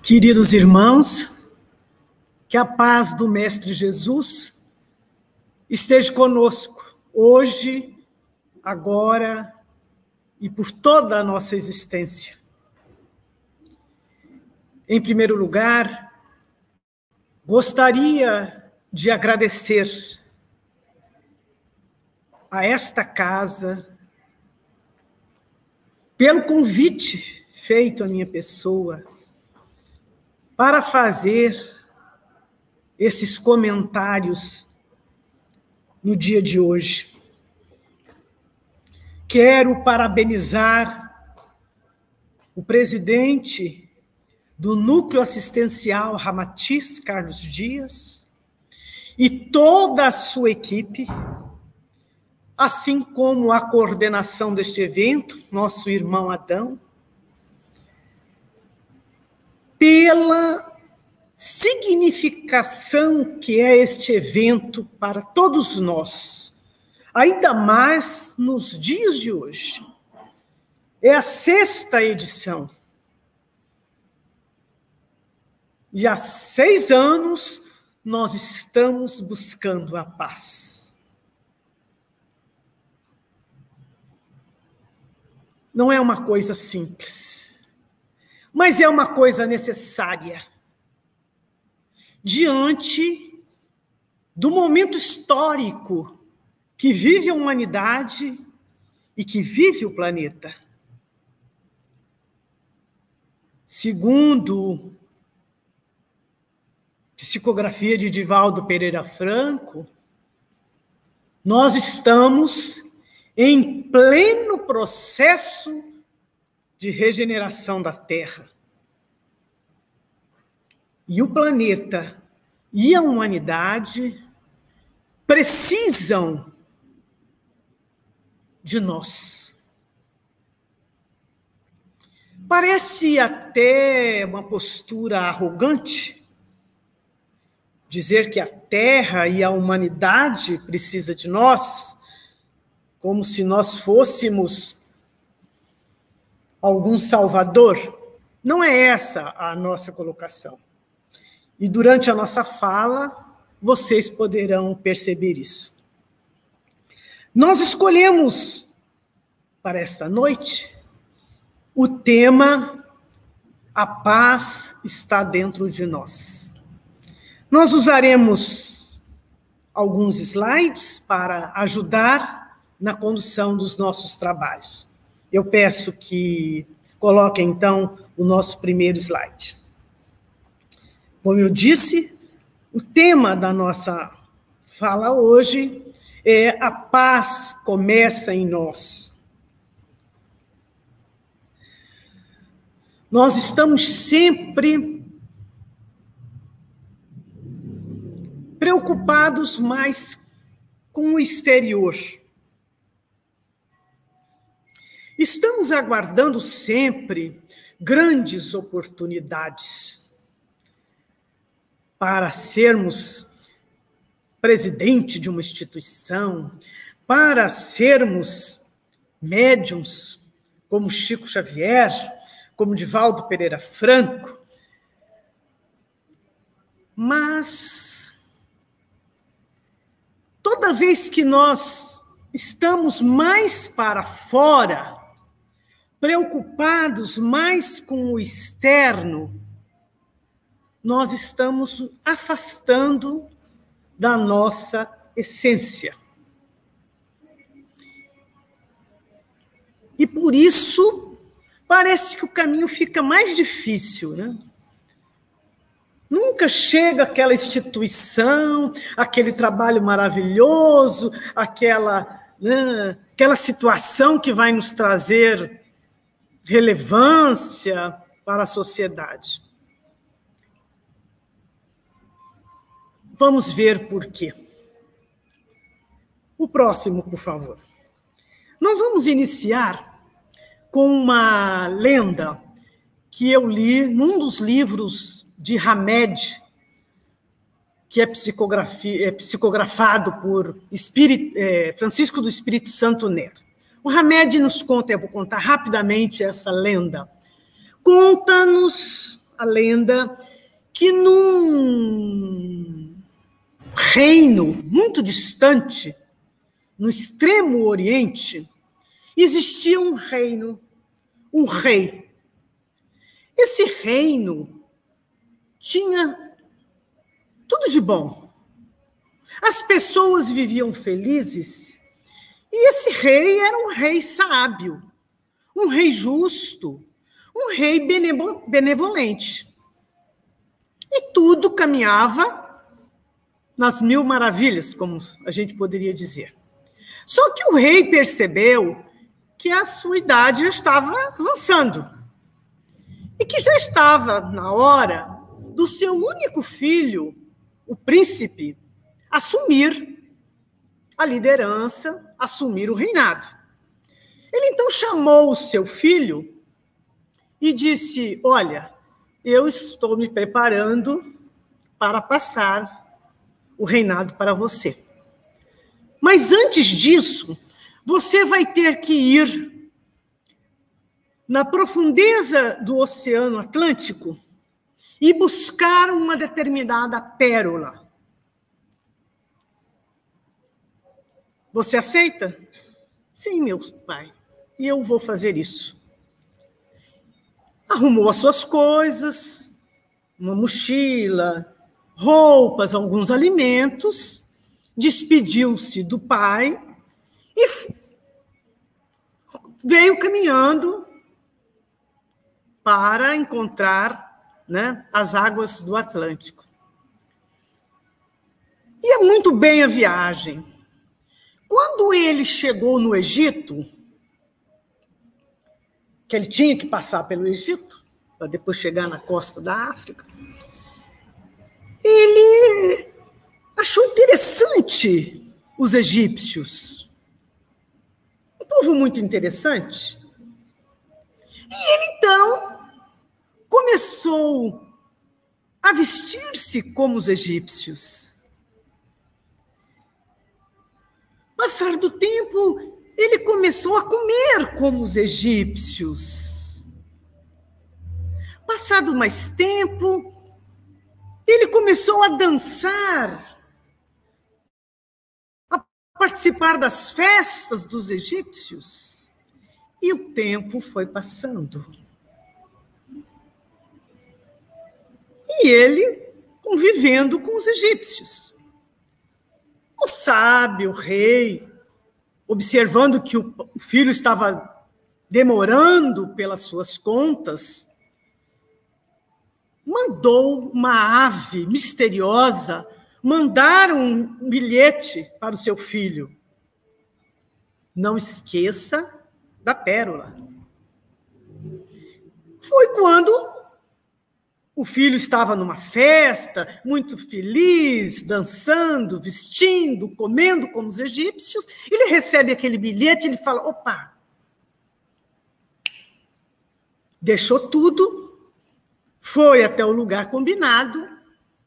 Queridos irmãos, que a paz do Mestre Jesus esteja conosco hoje, agora e por toda a nossa existência. Em primeiro lugar, gostaria de agradecer a esta casa pelo convite feito à minha pessoa para fazer esses comentários no dia de hoje. Quero parabenizar o presidente do Núcleo Assistencial Ramatiz, Carlos Dias, e toda a sua equipe, assim como a coordenação deste evento, nosso irmão Adão, pela significação que é este evento para todos nós, ainda mais nos dias de hoje. É a sexta edição. E há seis anos nós estamos buscando a paz. Não é uma coisa simples mas é uma coisa necessária. Diante do momento histórico que vive a humanidade e que vive o planeta. Segundo psicografia de Divaldo Pereira Franco, nós estamos em pleno processo de regeneração da Terra. E o planeta e a humanidade precisam de nós. Parece até uma postura arrogante dizer que a Terra e a humanidade precisa de nós, como se nós fôssemos algum salvador. Não é essa a nossa colocação. E durante a nossa fala, vocês poderão perceber isso. Nós escolhemos para esta noite o tema A paz está dentro de nós. Nós usaremos alguns slides para ajudar na condução dos nossos trabalhos. Eu peço que coloquem, então, o nosso primeiro slide. Como eu disse, o tema da nossa fala hoje é a paz começa em nós. Nós estamos sempre preocupados mais com o exterior. Estamos aguardando sempre grandes oportunidades para sermos presidente de uma instituição, para sermos médiums, como Chico Xavier, como Divaldo Pereira Franco. Mas toda vez que nós estamos mais para fora, preocupados mais com o externo, nós estamos afastando da nossa essência. E por isso, parece que o caminho fica mais difícil, né? Nunca chega aquela instituição, aquele trabalho maravilhoso, aquela, né, aquela situação que vai nos trazer relevância para a sociedade. Vamos ver por quê. O próximo, por favor. Nós vamos iniciar com uma lenda que eu li num dos livros de Hamed, que é, é psicografado por Espírito, é, Francisco do Espírito Santo Neto. O Hamed nos conta, eu vou contar rapidamente essa lenda. Conta-nos a lenda que num reino muito distante, no extremo oriente, existia um reino, um rei. Esse reino tinha tudo de bom. As pessoas viviam felizes e esse rei era um rei sábio, um rei justo, um rei benevolente. E tudo caminhava nas mil maravilhas, como a gente poderia dizer. Só que o rei percebeu que a sua idade já estava avançando e que já estava na hora do seu único filho, o príncipe, assumir a liderança, assumir o reinado. Ele então chamou o seu filho e disse: Olha, eu estou me preparando para passar o reinado para você. Mas antes disso, você vai ter que ir na profundeza do Oceano Atlântico e buscar uma determinada pérola. Você aceita? Sim, meu pai. E eu vou fazer isso. Arrumou as suas coisas, uma mochila, roupas, alguns alimentos, despediu-se do pai e veio caminhando para encontrar né, as águas do Atlântico. Ia muito bem a viagem. Quando ele chegou no Egito, que ele tinha que passar pelo Egito, para depois chegar na costa da África, ele achou interessante os egípcios. Um povo muito interessante. E ele então começou a vestir-se como os egípcios. Passar do tempo, ele começou a comer como os egípcios. Passado mais tempo, ele começou a dançar, a participar das festas dos egípcios. E o tempo foi passando. E ele convivendo com os egípcios. O sábio, o rei, observando que o filho estava demorando pelas suas contas, mandou uma ave misteriosa mandar um bilhete para o seu filho. Não esqueça da pérola. Foi quando o filho estava numa festa, muito feliz, dançando, vestindo, comendo como os egípcios. Ele recebe aquele bilhete ele fala: opa! Deixou tudo, foi até o lugar combinado,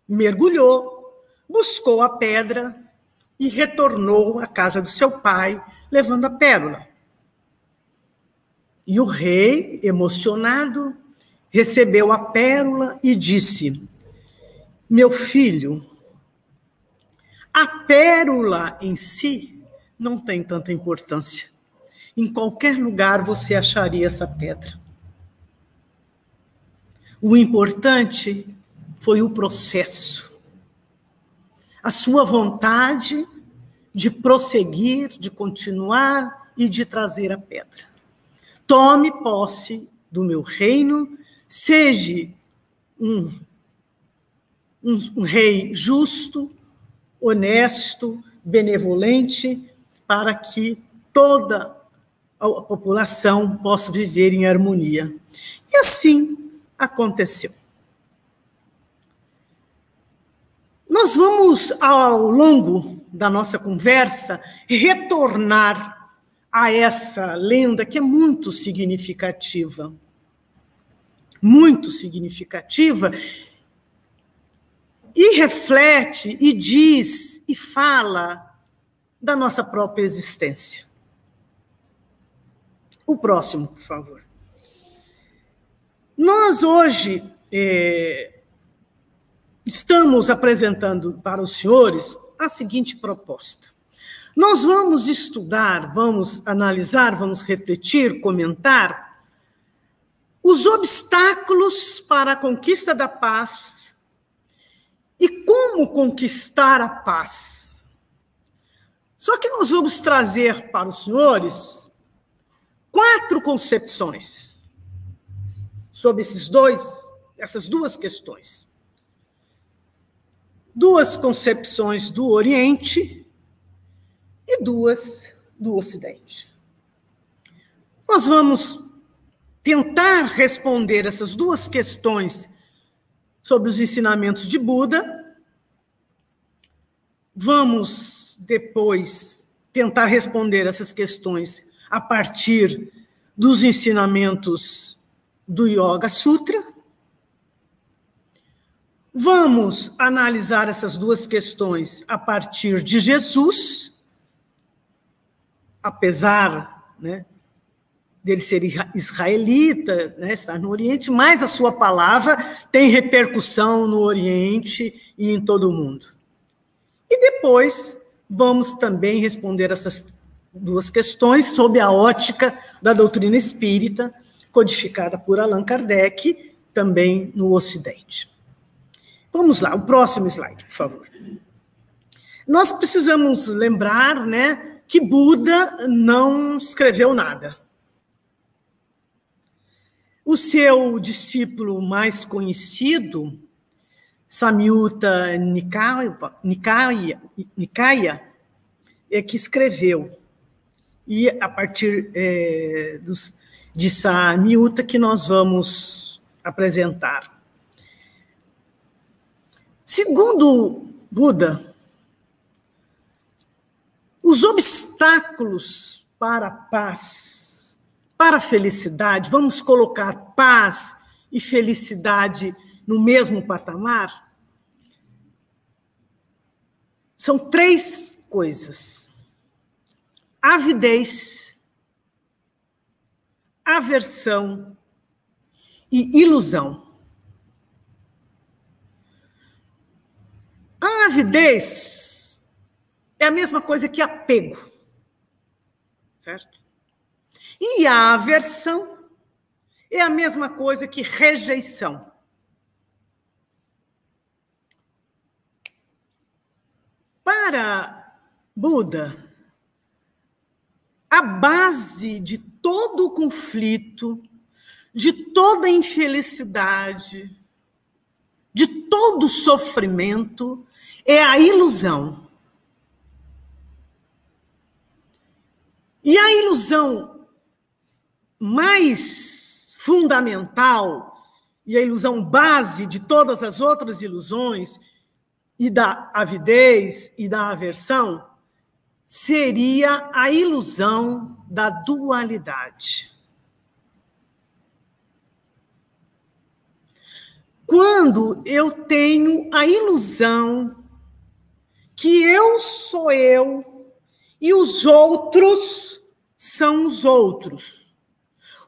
mergulhou, buscou a pedra e retornou à casa do seu pai, levando a pérola. E o rei, emocionado, recebeu a pérola e disse: Meu filho, a pérola em si não tem tanta importância. Em qualquer lugar você acharia essa pedra. O importante foi o processo. A sua vontade de prosseguir, de continuar e de trazer a pedra. Tome posse do meu reino Seja um, um, um rei justo, honesto, benevolente, para que toda a população possa viver em harmonia. E assim aconteceu. Nós vamos, ao longo da nossa conversa, retornar a essa lenda que é muito significativa muito significativa, e reflete, e diz, e fala da nossa própria existência. O próximo, por favor. Nós hoje é, estamos apresentando para os senhores a seguinte proposta. Nós vamos estudar, vamos analisar, vamos refletir, comentar os obstáculos para a conquista da paz e como conquistar a paz. Só que nós vamos trazer para os senhores quatro concepções sobre esses dois, essas duas questões. Duas concepções do Oriente e duas do Ocidente. Nós vamos tentar responder essas duas questões sobre os ensinamentos de Buda. Vamos depois tentar responder essas questões a partir dos ensinamentos do Yoga Sutra. Vamos analisar essas duas questões a partir de Jesus, apesar né, dele ser israelita, né, estar no Oriente, mas a sua palavra tem repercussão no Oriente e em todo o mundo. E depois vamos também responder essas duas questões sob a ótica da doutrina espírita, codificada por Allan Kardec, também no Ocidente. Vamos lá, o próximo slide, por favor. Nós precisamos lembrar, né, que Buda não escreveu nada. O seu discípulo mais conhecido, Samyutta Nikaya, Nikaya, é que escreveu. E a partir é, dos de Samiuta que nós vamos apresentar. Segundo Buda, os obstáculos para a paz, para a felicidade, vamos colocar paz e felicidade no mesmo patamar? São três coisas: avidez, aversão e ilusão. A avidez é a mesma coisa que apego, certo? E a aversão é a mesma coisa que rejeição. Para Buda, a base de todo o conflito, de toda a infelicidade, de todo o sofrimento, é a ilusão. E a ilusão mais fundamental e a ilusão base de todas as outras ilusões e da avidez e da aversão seria a ilusão da dualidade. Quando eu tenho a ilusão que eu sou eu e os outros são os outros.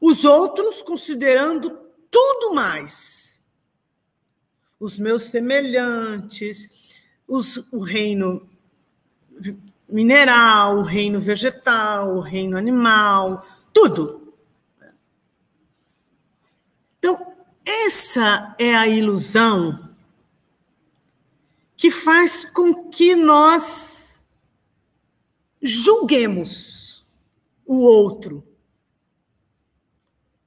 Os outros considerando tudo mais. Os meus semelhantes, os, o reino mineral, o reino vegetal, o reino animal, tudo. Então, essa é a ilusão que faz com que nós julguemos o outro,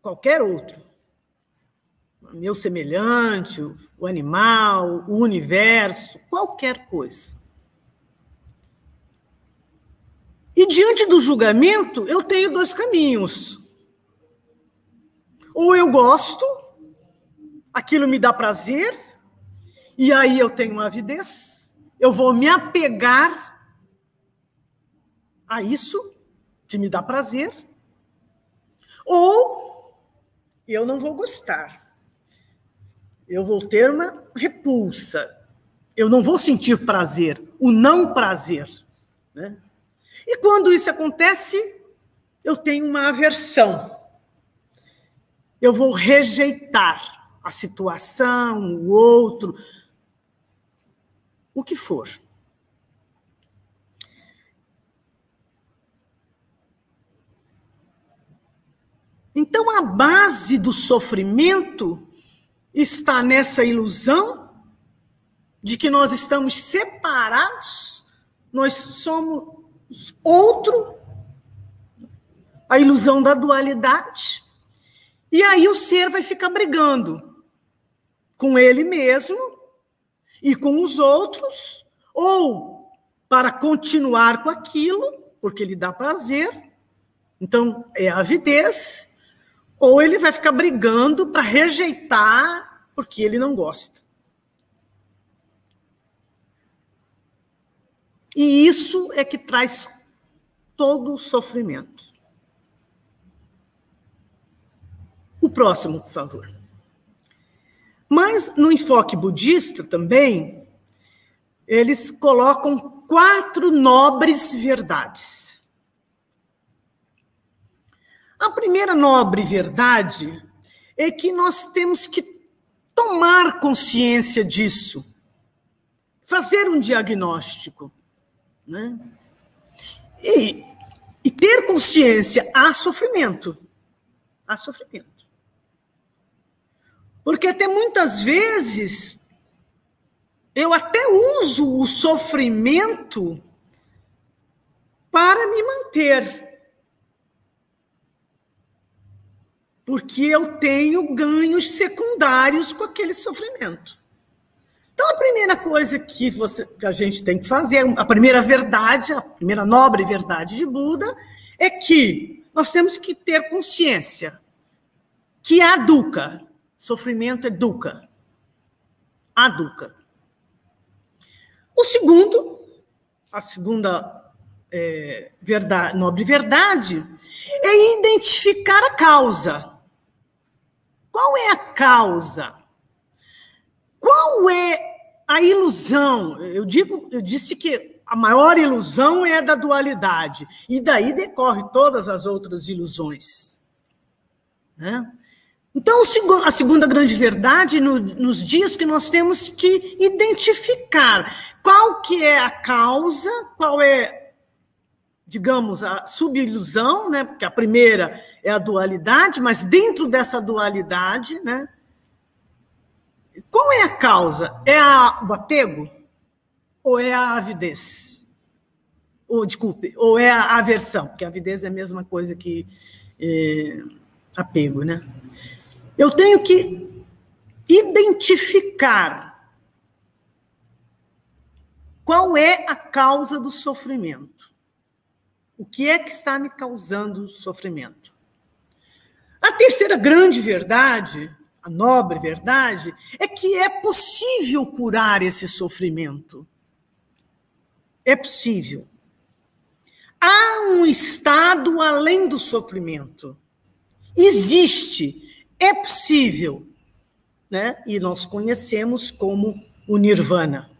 qualquer outro, meu semelhante, o animal, o universo, qualquer coisa. E diante do julgamento, eu tenho dois caminhos. Ou eu gosto, aquilo me dá prazer, e aí eu tenho uma avidez, eu vou me apegar a isso que me dá prazer, ou eu não vou gostar. Eu vou ter uma repulsa. Eu não vou sentir prazer, o não prazer. Né? E quando isso acontece, eu tenho uma aversão. Eu vou rejeitar a situação, o outro, o que for. Então, a base do sofrimento está nessa ilusão de que nós estamos separados, nós somos outro, a ilusão da dualidade. E aí o ser vai ficar brigando com ele mesmo e com os outros, ou para continuar com aquilo, porque lhe dá prazer. Então, é avidez ou ele vai ficar brigando para rejeitar porque ele não gosta. E isso é que traz todo o sofrimento. O próximo, por favor. Mas no enfoque budista também, eles colocam quatro nobres verdades. A primeira nobre verdade é que nós temos que tomar consciência disso, fazer um diagnóstico. Né? E, e ter consciência há sofrimento. Há sofrimento. Porque até muitas vezes eu até uso o sofrimento para me manter. Porque eu tenho ganhos secundários com aquele sofrimento. Então, a primeira coisa que, você, que a gente tem que fazer, a primeira verdade, a primeira nobre verdade de Buda, é que nós temos que ter consciência que há dukkha, sofrimento é dukkha, há dukkha. O segundo, a segunda é, verdade, nobre verdade, é identificar a causa. Qual é a causa? Qual é a ilusão? Eu digo, eu disse que a maior ilusão é a da dualidade, e daí decorre todas as outras ilusões. Né? Então, a segunda grande verdade nos diz que nós temos que identificar qual que é a causa, qual é digamos, a subilusão, né? porque a primeira é a dualidade, mas dentro dessa dualidade, né? qual é a causa? É a, o apego? Ou é a avidez? Ou, desculpe, ou é a aversão? Porque a avidez é a mesma coisa que é, apego, né? Eu tenho que identificar qual é a causa do sofrimento. O que é que está me causando sofrimento? A terceira grande verdade, a nobre verdade, é que é possível curar esse sofrimento. É possível. Há um estado além do sofrimento. Existe, é possível. Né? E nós conhecemos como o nirvana.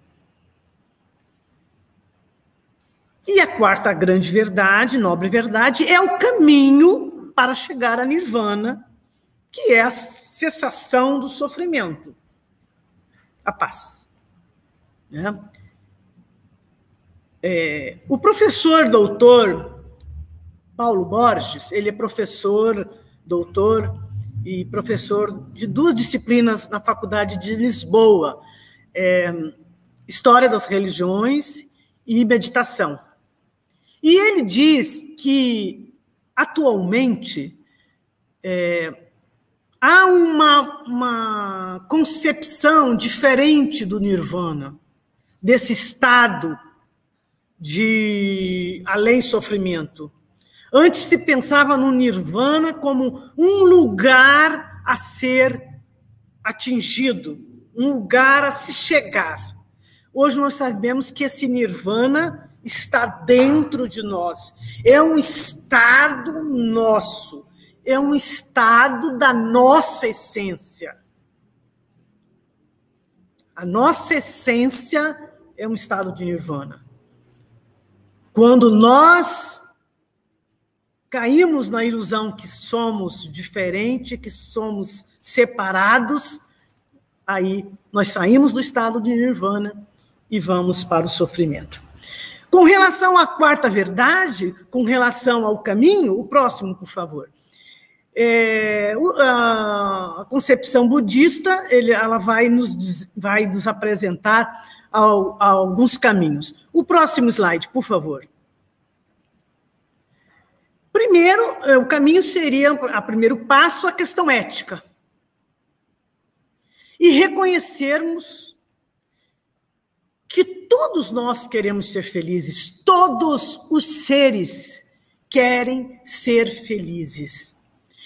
E a quarta grande verdade, nobre verdade, é o caminho para chegar a nirvana, que é a cessação do sofrimento, a paz. Né? É, o professor doutor Paulo Borges, ele é professor, doutor e professor de duas disciplinas na Faculdade de Lisboa, é, História das Religiões e Meditação. E ele diz que, atualmente, é, há uma, uma concepção diferente do nirvana, desse estado de além sofrimento. Antes se pensava no nirvana como um lugar a ser atingido, um lugar a se chegar. Hoje nós sabemos que esse nirvana está dentro de nós. É um estado nosso. É um estado da nossa essência. A nossa essência é um estado de nirvana. Quando nós caímos na ilusão que somos diferentes, que somos separados, aí nós saímos do estado de nirvana e vamos para o sofrimento. Com relação à quarta verdade, com relação ao caminho, o próximo, por favor. É, a concepção budista ele, ela vai nos, vai nos apresentar ao, alguns caminhos. O próximo slide, por favor. Primeiro, é, o caminho seria, a primeiro passo, a questão ética. E reconhecermos que todos nós queremos ser felizes, todos os seres querem ser felizes.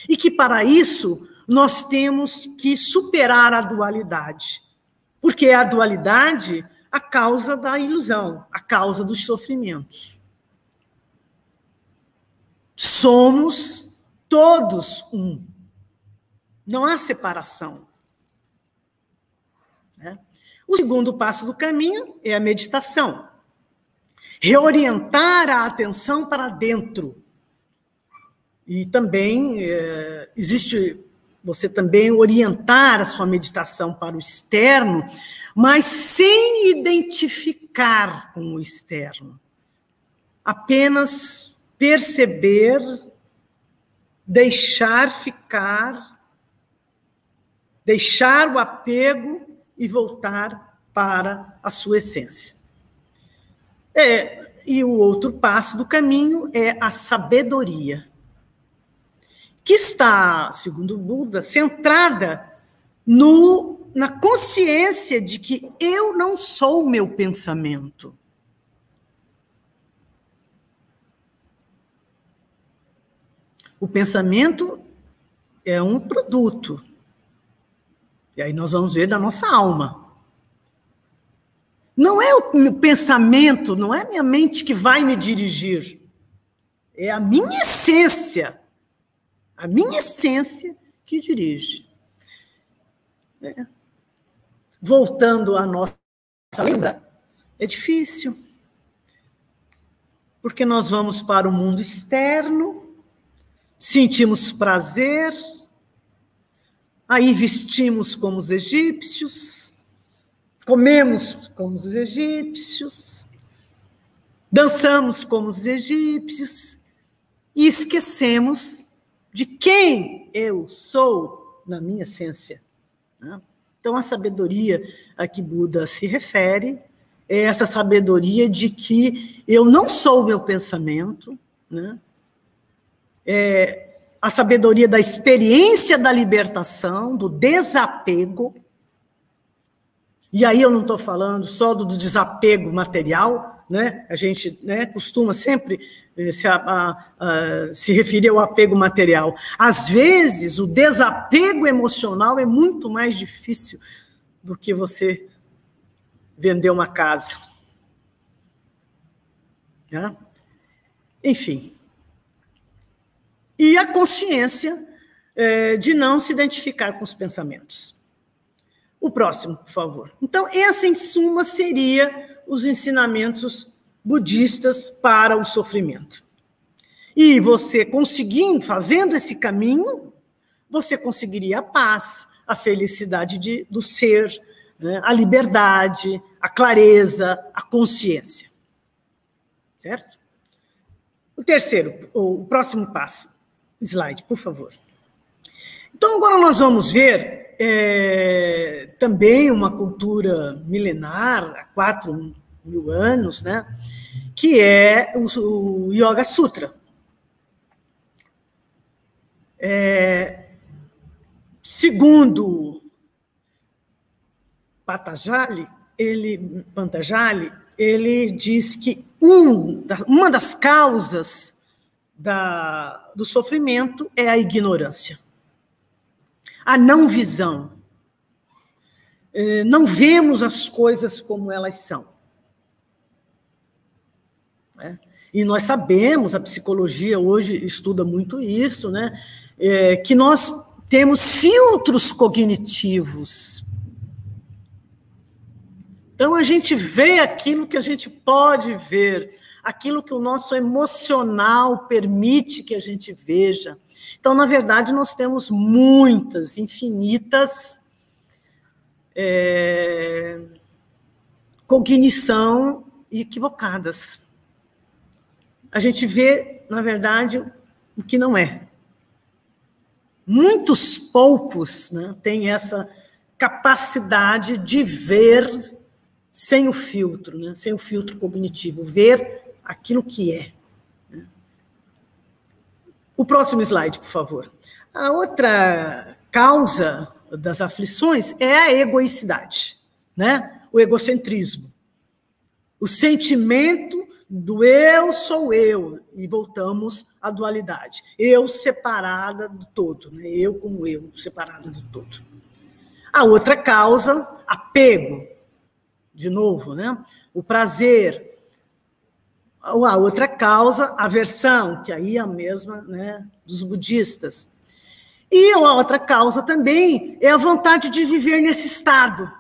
E que para isso nós temos que superar a dualidade. Porque é a dualidade a causa da ilusão, a causa dos sofrimentos. Somos todos um. Não há separação. O segundo passo do caminho é a meditação. Reorientar a atenção para dentro. E também é, existe você também orientar a sua meditação para o externo, mas sem identificar com o externo. Apenas perceber, deixar ficar, deixar o apego e voltar para a sua essência. É, e o outro passo do caminho é a sabedoria, que está, segundo Buda, centrada no, na consciência de que eu não sou o meu pensamento. O pensamento é um produto. E aí nós vamos ver da nossa alma. Não é o pensamento, não é a minha mente que vai me dirigir. É a minha essência. A minha essência que dirige. É. Voltando à nossa lembra, é difícil. Porque nós vamos para o mundo externo, sentimos prazer, aí vestimos como os egípcios, comemos como os egípcios, dançamos como os egípcios e esquecemos de quem eu sou na minha essência. Né? Então, a sabedoria a que Buda se refere é essa sabedoria de que eu não sou o meu pensamento, né? é, a sabedoria da experiência da libertação, do desapego. E aí eu não estou falando só do desapego material, né? A gente né, costuma sempre eh, se, a, a, a, se referir ao apego material. Às vezes, o desapego emocional é muito mais difícil do que você vender uma casa. Né? Enfim, e a consciência é, de não se identificar com os pensamentos. O próximo, por favor. Então, essa, em suma, seria os ensinamentos budistas para o sofrimento. E você conseguindo, fazendo esse caminho, você conseguiria a paz, a felicidade de, do ser, né, a liberdade, a clareza, a consciência. Certo? O terceiro, o próximo passo. Slide, por favor. Então, agora nós vamos ver é, também uma cultura milenar, há quatro mil anos, né, que é o, o Yoga Sutra. É, segundo Patanjali, ele, Pantajali, ele diz que um, uma das causas da, do sofrimento é a ignorância, a não visão. É, não vemos as coisas como elas são. Né? E nós sabemos, a psicologia hoje estuda muito isso, né? É, que nós temos filtros cognitivos. Então a gente vê aquilo que a gente pode ver, aquilo que o nosso emocional permite que a gente veja. Então, na verdade, nós temos muitas, infinitas é, cognição equivocadas. A gente vê, na verdade, o que não é. Muitos poucos né, têm essa capacidade de ver sem o filtro, né, sem o filtro cognitivo, ver aquilo que é. Né. O próximo slide, por favor. A outra causa das aflições é a egoicidade, né? o egocentrismo. O sentimento do eu sou eu, e voltamos à dualidade. Eu separada do todo, né? eu como eu, separada do todo. A outra causa, apego, de novo, né? o prazer. A outra causa, aversão, que aí é a mesma né, dos budistas. E a outra causa também é a vontade de viver nesse estado,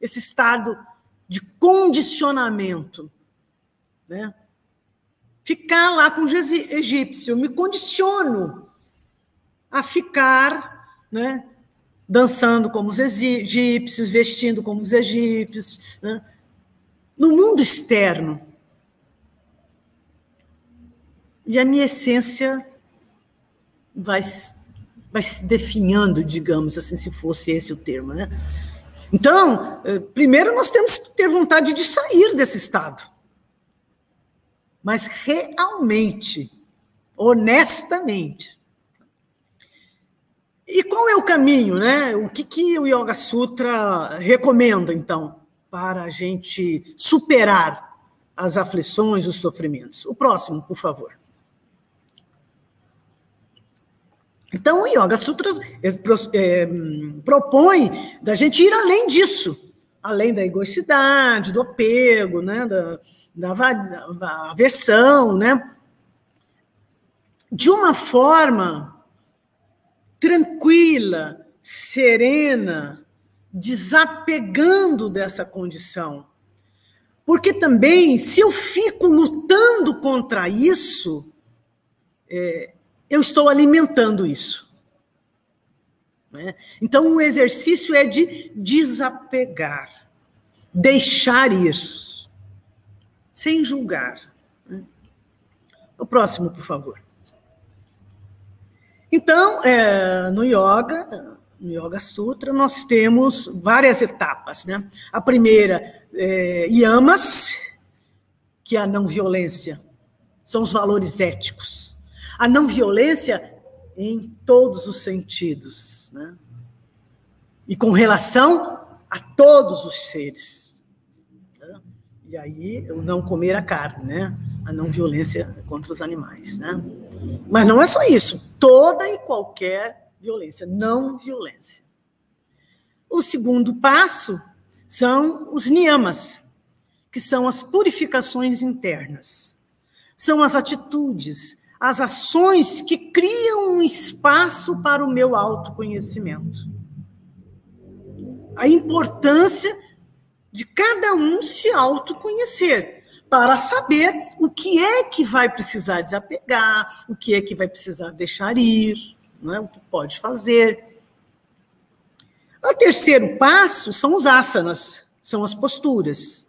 esse estado de condicionamento né? Ficar lá com o egípcio, me condiciono a ficar né, dançando como os egípcios, vestindo como os egípcios. Né? No mundo externo. E a minha essência vai, vai se definhando, digamos assim, se fosse esse o termo. Né? Então, eh, primeiro nós temos que ter vontade de sair desse estado mas realmente, honestamente. E qual é o caminho, né? O que, que o Yoga Sutra recomenda, então, para a gente superar as aflições, os sofrimentos? O próximo, por favor. Então, o Yoga Sutra é, é, propõe da gente ir além disso além da egoicidade, do apego, né, da, da, da aversão, né, de uma forma tranquila, serena, desapegando dessa condição. Porque também, se eu fico lutando contra isso, é, eu estou alimentando isso. Né? Então, o exercício é de desapegar, deixar ir, sem julgar. Né? O próximo, por favor. Então, é, no yoga, no Yoga Sutra, nós temos várias etapas. Né? A primeira, é, yamas, que é a não violência, são os valores éticos. A não violência em todos os sentidos, né? e com relação a todos os seres. Né? E aí, o não comer a carne, né? a não violência contra os animais. Né? Mas não é só isso, toda e qualquer violência, não violência. O segundo passo são os niyamas, que são as purificações internas. São as atitudes, as ações que criam um espaço para o meu autoconhecimento. A importância de cada um se autoconhecer, para saber o que é que vai precisar desapegar, o que é que vai precisar deixar ir, não é? o que pode fazer. O terceiro passo são os asanas, são as posturas.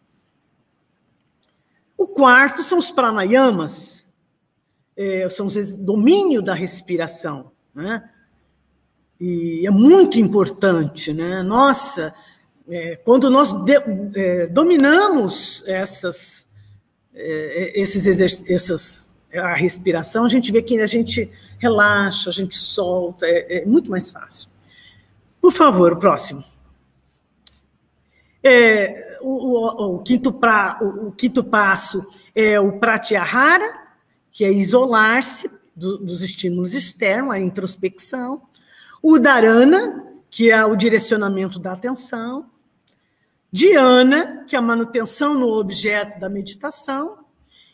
O quarto são os pranayamas, é, são os domínio da respiração, né? E é muito importante, né? Nossa, é, quando nós de, é, dominamos essas, é, esses exercícios, a respiração, a gente vê que a gente relaxa, a gente solta, é, é muito mais fácil. Por favor, o próximo. É, o, o, o, quinto pra, o, o, quinto passo é o pratyahara, que é isolar-se do, dos estímulos externos, a introspecção. O dharana, que é o direcionamento da atenção. Dhyana, que é a manutenção no objeto da meditação.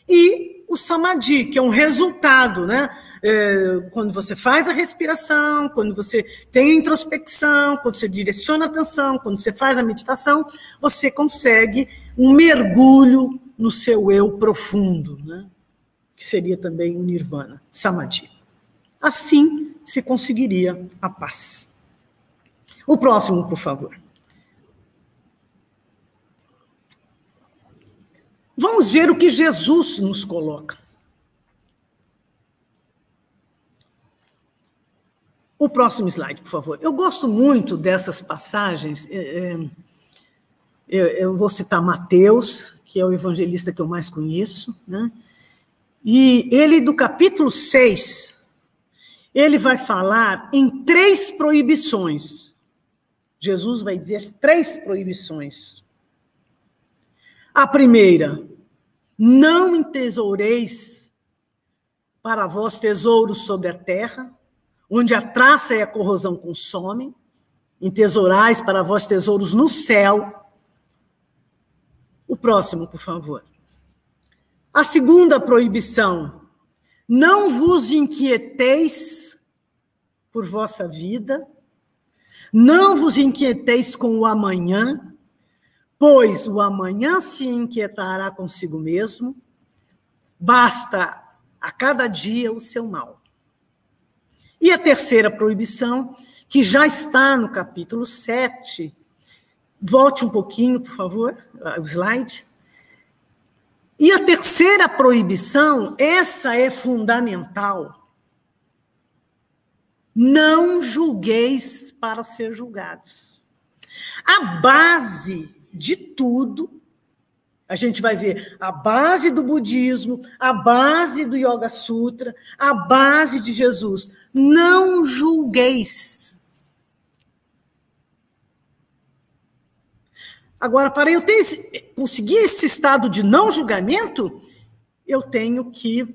E o samadhi, que é um resultado, né? É, quando você faz a respiração, quando você tem a introspecção, quando você direciona a atenção, quando você faz a meditação, você consegue um mergulho no seu eu profundo, né? Que seria também o nirvana, samadhi. Assim se conseguiria a paz. O próximo, por favor. Vamos ver o que Jesus nos coloca. O próximo slide, por favor. Eu gosto muito dessas passagens. É, é, eu vou citar Mateus, que é o evangelista que eu mais conheço, né? E ele, do capítulo 6, ele vai falar em três proibições. Jesus vai dizer três proibições. A primeira, não entesoureis para vós tesouros sobre a terra, onde a traça e a corrosão consomem, entesourais para vós tesouros no céu. O próximo, por favor. A segunda proibição: não vos inquieteis por vossa vida, não vos inquieteis com o amanhã, pois o amanhã se inquietará consigo mesmo, basta a cada dia o seu mal. E a terceira proibição, que já está no capítulo 7, volte um pouquinho, por favor, o slide. E a terceira proibição, essa é fundamental. Não julgueis para ser julgados. A base de tudo. A gente vai ver a base do budismo, a base do Yoga Sutra, a base de Jesus. Não julgueis. Agora, para eu ter, conseguir esse estado de não julgamento, eu tenho que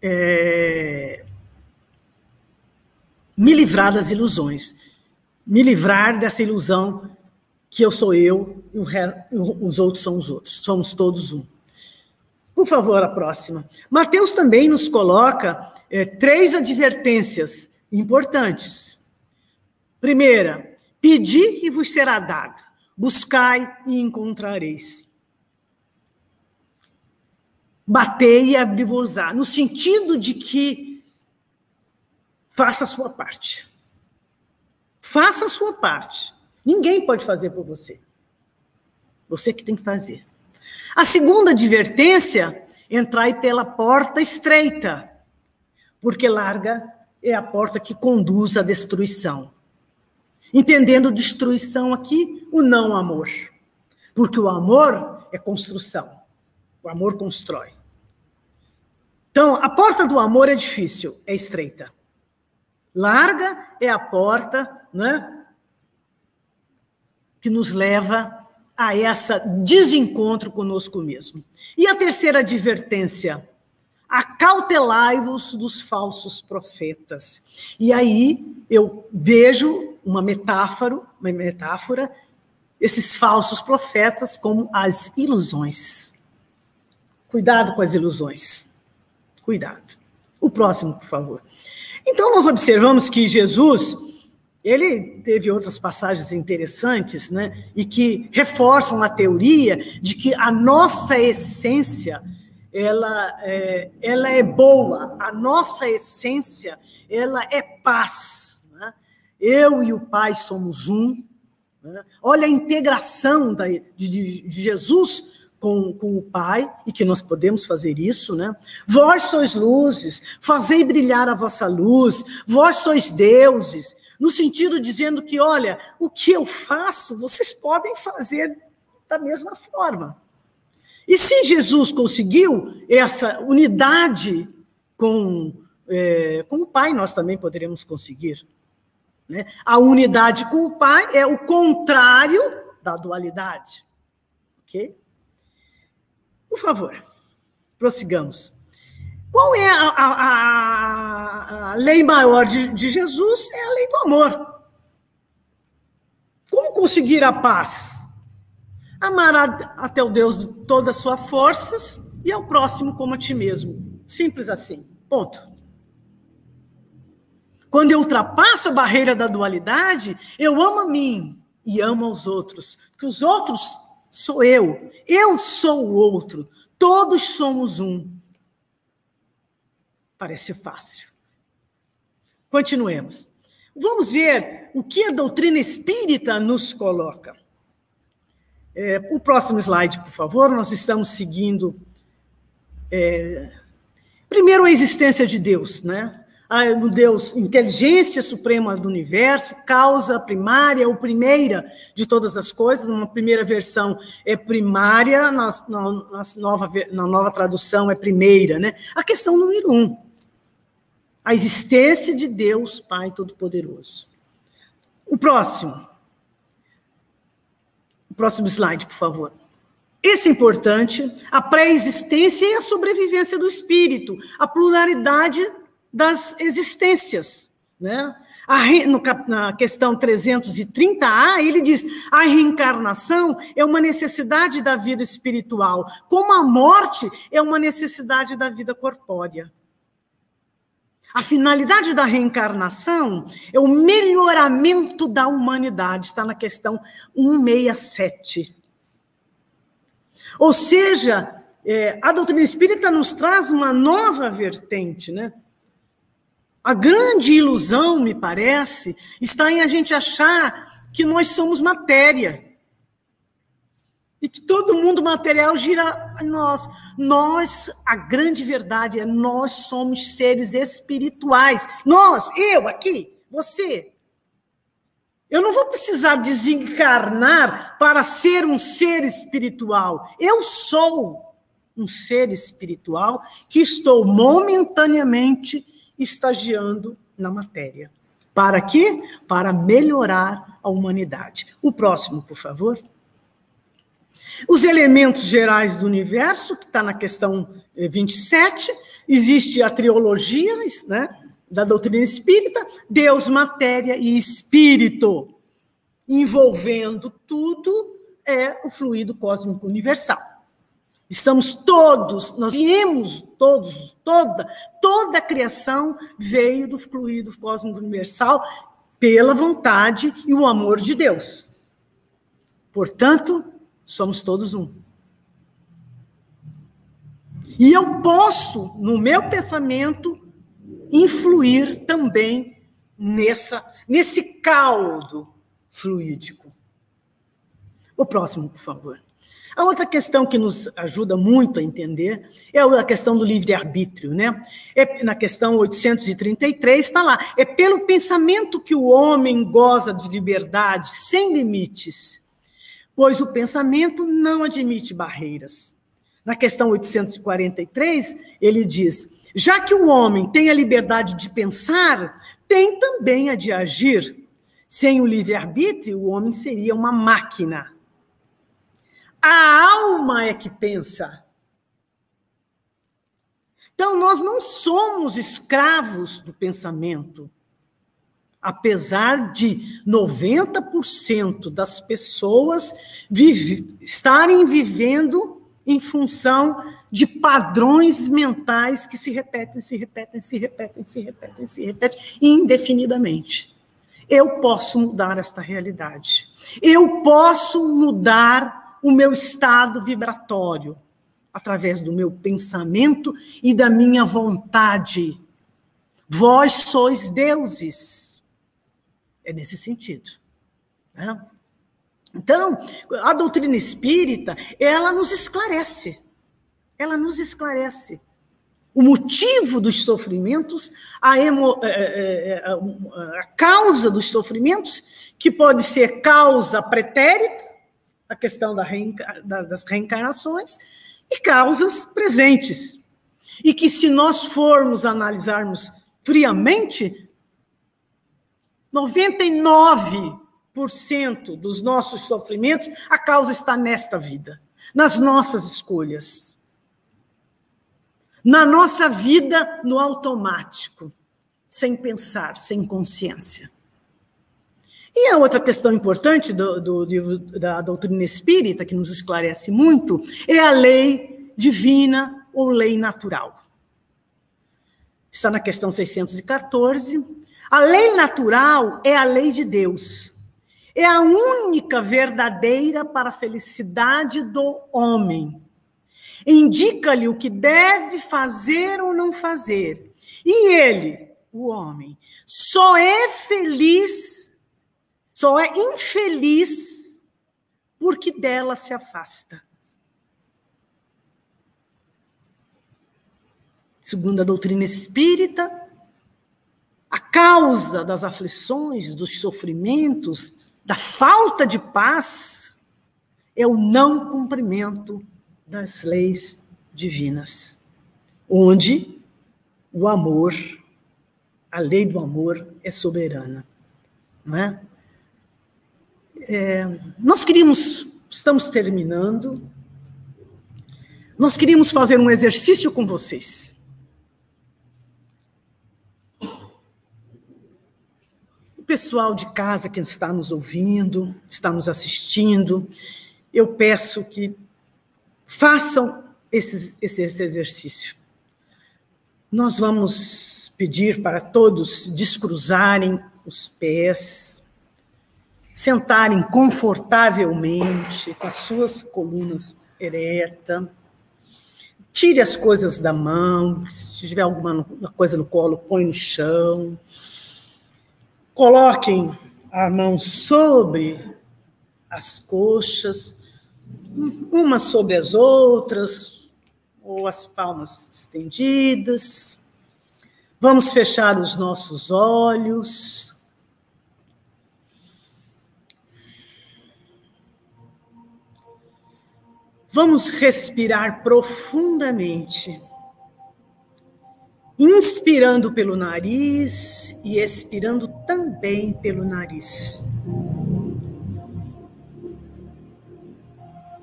é, me livrar das ilusões, me livrar dessa ilusão que eu sou eu e os outros são os outros. Somos todos um. Por favor, a próxima. Mateus também nos coloca é, três advertências importantes. Primeira, pedi e vos será dado. Buscai e encontrareis. Batei e abri-vos-á. No sentido de que faça a sua parte. Faça a sua parte. Ninguém pode fazer por você. Você que tem que fazer. A segunda advertência, entrai pela porta estreita, porque larga é a porta que conduz à destruição. Entendendo destruição aqui, o não amor. Porque o amor é construção. O amor constrói. Então, a porta do amor é difícil, é estreita. Larga é a porta, né? que nos leva a essa desencontro conosco mesmo. E a terceira advertência, acautelai-vos dos falsos profetas. E aí eu vejo uma metáfora, uma metáfora, esses falsos profetas como as ilusões. Cuidado com as ilusões. Cuidado. O próximo, por favor. Então nós observamos que Jesus ele teve outras passagens interessantes, né, e que reforçam a teoria de que a nossa essência ela é, ela é boa, a nossa essência ela é paz. Eu e o Pai somos um. Né? Olha a integração da, de, de Jesus com, com, o Pai, e que nós podemos fazer isso, né? Vós sois luzes, fazei brilhar a vossa luz, vós sois deuses, no sentido dizendo que, olha, o que eu faço, vocês podem fazer da mesma forma. E se Jesus conseguiu essa unidade com, é, com o Pai, nós também poderemos conseguir. Né? A unidade com o Pai é o contrário da dualidade. Ok? Por favor, prossigamos. Qual é a, a, a, lei maior de, de Jesus? É a lei do amor. Como conseguir a paz? Amar a, até o Deus de todas as suas forças, e ao próximo como a ti mesmo. Simples assim. Ponto. Quando eu ultrapasso a barreira da dualidade, eu amo a mim e amo aos outros. Porque os outros sou eu. Eu sou o outro. Todos somos um. Parece fácil. Continuemos. Vamos ver o que a doutrina espírita nos coloca. É, o próximo slide, por favor. Nós estamos seguindo. É, primeiro, a existência de Deus, né? No Deus, inteligência suprema do universo, causa primária ou primeira de todas as coisas. Uma primeira versão é primária, na, na, na, nova, na nova tradução é primeira, né? A questão número um, a existência de Deus Pai Todo-Poderoso. O próximo. O próximo slide, por favor. Esse é importante, a pré-existência e a sobrevivência do espírito, a pluralidade das existências. Né? No, na questão 330A, ele diz: a reencarnação é uma necessidade da vida espiritual, como a morte é uma necessidade da vida corpórea. A finalidade da reencarnação é o melhoramento da humanidade, está na questão 167. Ou seja, é, a doutrina espírita nos traz uma nova vertente, né? A grande ilusão, me parece, está em a gente achar que nós somos matéria. E que todo mundo material gira em nós. Nós, a grande verdade é nós somos seres espirituais. Nós, eu aqui, você. Eu não vou precisar desencarnar para ser um ser espiritual. Eu sou um ser espiritual que estou momentaneamente estagiando na matéria. Para quê? Para melhorar a humanidade. O próximo, por favor. Os elementos gerais do universo, que está na questão 27, eh, existe a triologia né, da doutrina espírita, Deus, matéria e espírito. Envolvendo tudo é o fluido cósmico universal. Estamos todos, nós viemos todos, toda, toda a criação veio do fluido cósmico universal pela vontade e o amor de Deus. Portanto, somos todos um. E eu posso, no meu pensamento, influir também nessa, nesse caldo fluídico. O próximo, por favor. A outra questão que nos ajuda muito a entender é a questão do livre-arbítrio, né? É, na questão 833 está lá. É pelo pensamento que o homem goza de liberdade sem limites, pois o pensamento não admite barreiras. Na questão 843, ele diz: já que o homem tem a liberdade de pensar, tem também a de agir. Sem o livre-arbítrio, o homem seria uma máquina a alma é que pensa. Então, nós não somos escravos do pensamento. Apesar de 90% das pessoas vive, estarem vivendo em função de padrões mentais que se repetem, se repetem, se repetem, se repetem, se repetem indefinidamente. Eu posso mudar esta realidade. Eu posso mudar o meu estado vibratório, através do meu pensamento e da minha vontade. Vós sois deuses. É nesse sentido. Né? Então, a doutrina espírita, ela nos esclarece. Ela nos esclarece o motivo dos sofrimentos, a, emo, é, é, é, a, causa dos sofrimentos, que pode ser causa pretérita, a questão da reenca das reencarnações e causas presentes. E que, se nós formos analisarmos friamente, 99% dos nossos sofrimentos, a causa está nesta vida, nas nossas escolhas. Na nossa vida no automático, sem pensar, sem consciência. E a outra questão importante do, do, da doutrina espírita, que nos esclarece muito, é a lei divina ou lei natural. Está na questão 614. A lei natural é a lei de Deus. É a única verdadeira para a felicidade do homem. Indica-lhe o que deve fazer ou não fazer. E ele, o homem, só é feliz, só é infeliz porque dela se afasta. Segundo a doutrina espírita, a causa das aflições, dos sofrimentos, da falta de paz é o não cumprimento das leis divinas, onde o amor, a lei do amor é soberana. Não é? É, nós queríamos, estamos terminando, nós queríamos fazer um exercício com vocês. O pessoal de casa que está nos ouvindo, está nos assistindo, eu peço que façam esse, esse, esse exercício. Nós vamos pedir para todos descruzarem os pés, sentarem confortavelmente, com as suas colunas eretas. Tire as coisas da mão, se tiver alguma coisa no colo, põe no chão. Coloquem a mão sobre as coxas, umas sobre as outras, ou as palmas estendidas. Vamos fechar os nossos olhos. Vamos respirar profundamente, inspirando pelo nariz e expirando também pelo nariz.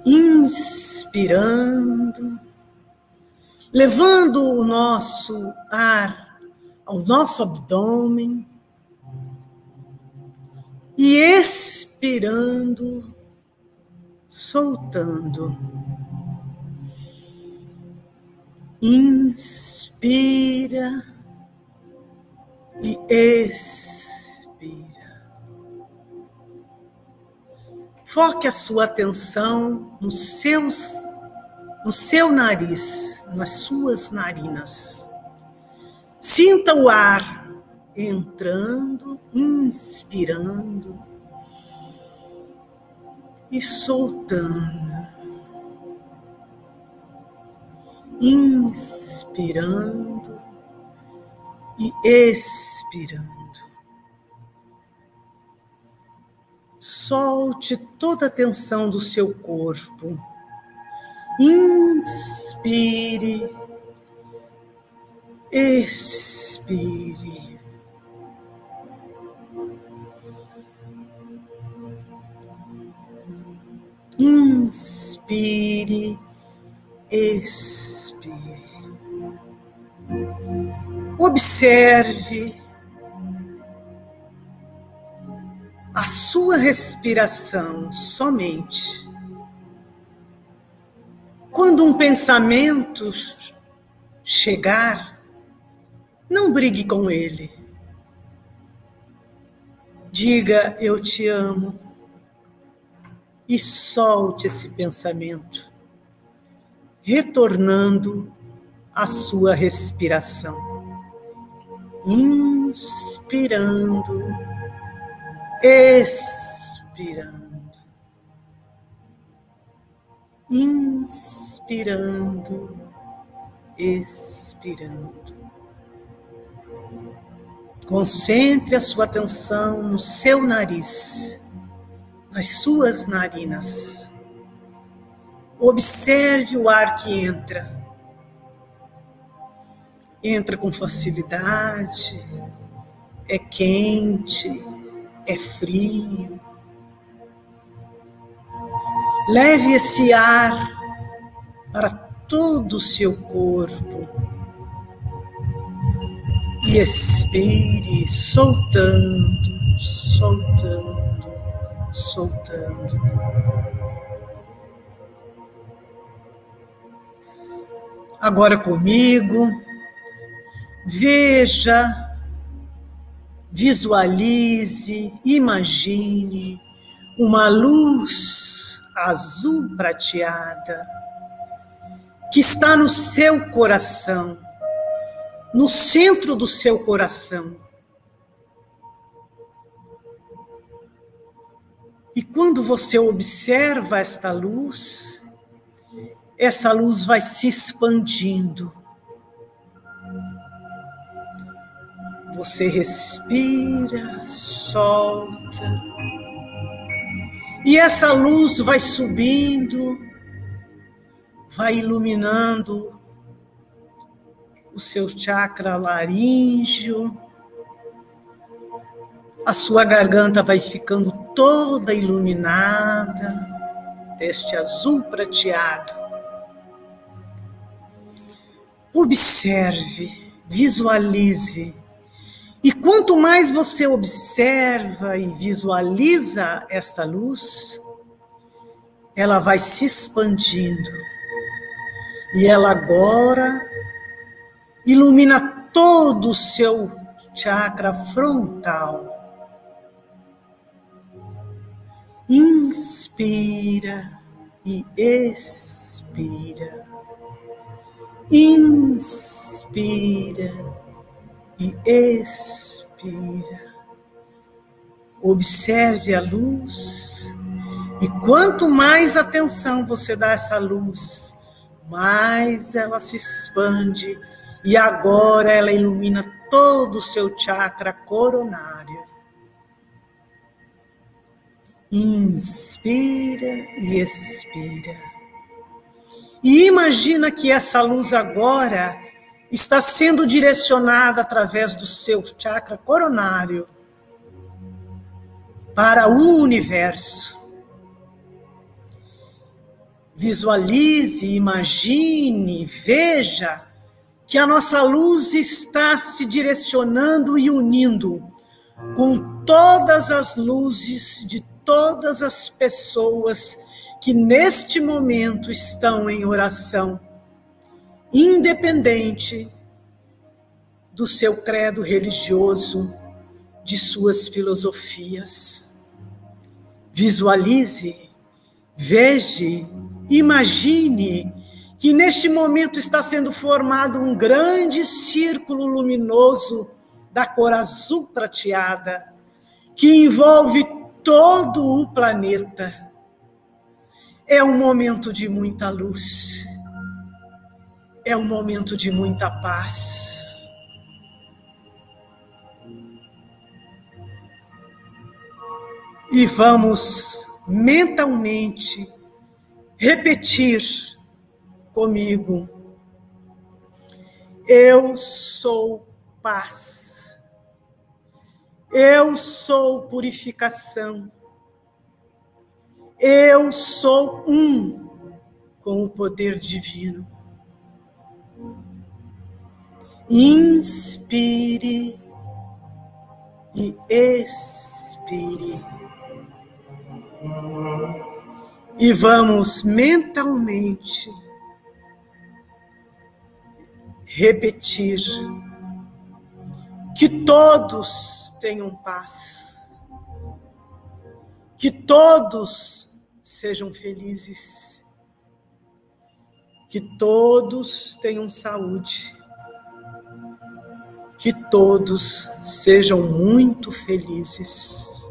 Inspirando levando o nosso ar ao nosso abdômen e expirando, soltando. Inspira e expira. Foque a sua atenção nos seus no seu nariz, nas suas narinas. Sinta o ar entrando, inspirando e soltando. Inspirando e expirando. Solte toda a tensão do seu corpo Inspire, expire. Inspire, expire. Observe a sua respiração somente. Quando um pensamento chegar, não brigue com ele. Diga eu te amo e solte esse pensamento, retornando à sua respiração. Inspirando, expirando. Inspirando expirando. Concentre a sua atenção no seu nariz, nas suas narinas. Observe o ar que entra. Entra com facilidade, é quente, é frio. Leve esse ar para todo o seu corpo. E expire, soltando, soltando, soltando. agora comigo. Veja, visualize, imagine uma luz azul prateada que está no seu coração, no centro do seu coração. E quando você observa esta luz, essa luz vai se expandindo. Você respira, solta. E essa luz vai subindo, vai iluminando o seu chakra laríngeo, a sua garganta vai ficando toda iluminada deste azul prateado. Observe, visualize. E quanto mais você observa e visualiza esta luz, ela vai se expandindo. E ela agora ilumina todo o seu chakra frontal. Inspira e expira. Inspira e expira. Observe a luz. E quanto mais atenção você dá a essa luz, mais ela se expande e agora ela ilumina todo o seu chakra coronário. Inspira e expira. E imagina que essa luz agora está sendo direcionada através do seu chakra coronário para o universo. Visualize, imagine, veja que a nossa luz está se direcionando e unindo com todas as luzes de todas as pessoas que neste momento estão em oração, independente do seu credo religioso, de suas filosofias. Visualize, veja, imagine que neste momento está sendo formado um grande círculo luminoso da cor azul prateada, que envolve todo o planeta. É um momento de muita luz, é um momento de muita paz. E vamos mentalmente repetir comigo: Eu sou paz. Eu sou purificação. Eu sou um com o poder divino. Inspire e expire. E vamos mentalmente repetir que todos tenham paz. Que todos sejam felizes. Que todos tenham saúde. Que todos sejam muito felizes.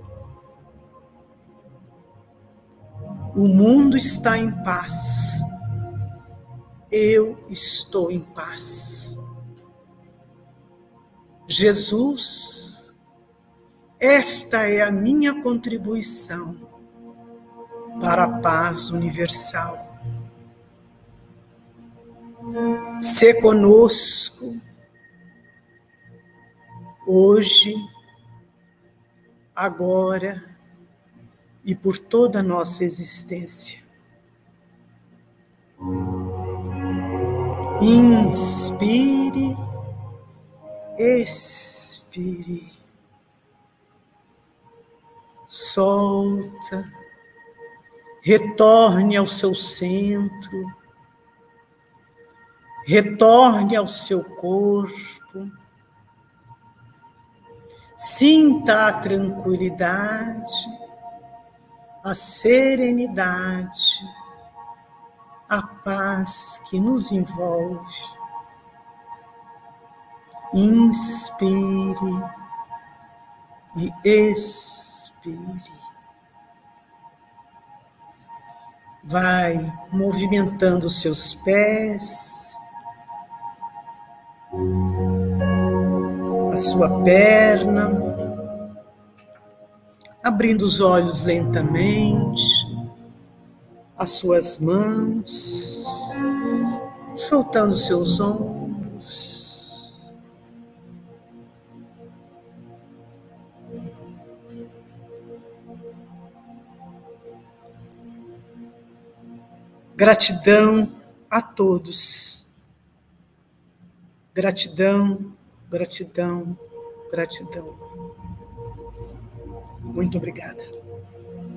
O mundo está em paz. Eu estou em paz. Jesus esta é a minha contribuição para a paz universal. Se conosco hoje, agora e por toda a nossa existência. Inspire, expire solta, retorne ao seu centro, Retorne ao seu corpo. Sinta a tranquilidade, a serenidade, a paz que nos envolve. Inspire e expire. Vai movimentando os seus pés, sua perna, abrindo os olhos lentamente, as suas mãos, soltando seus ombros. Gratidão a todos. Gratidão, gratidão, gratidão. Muito obrigada.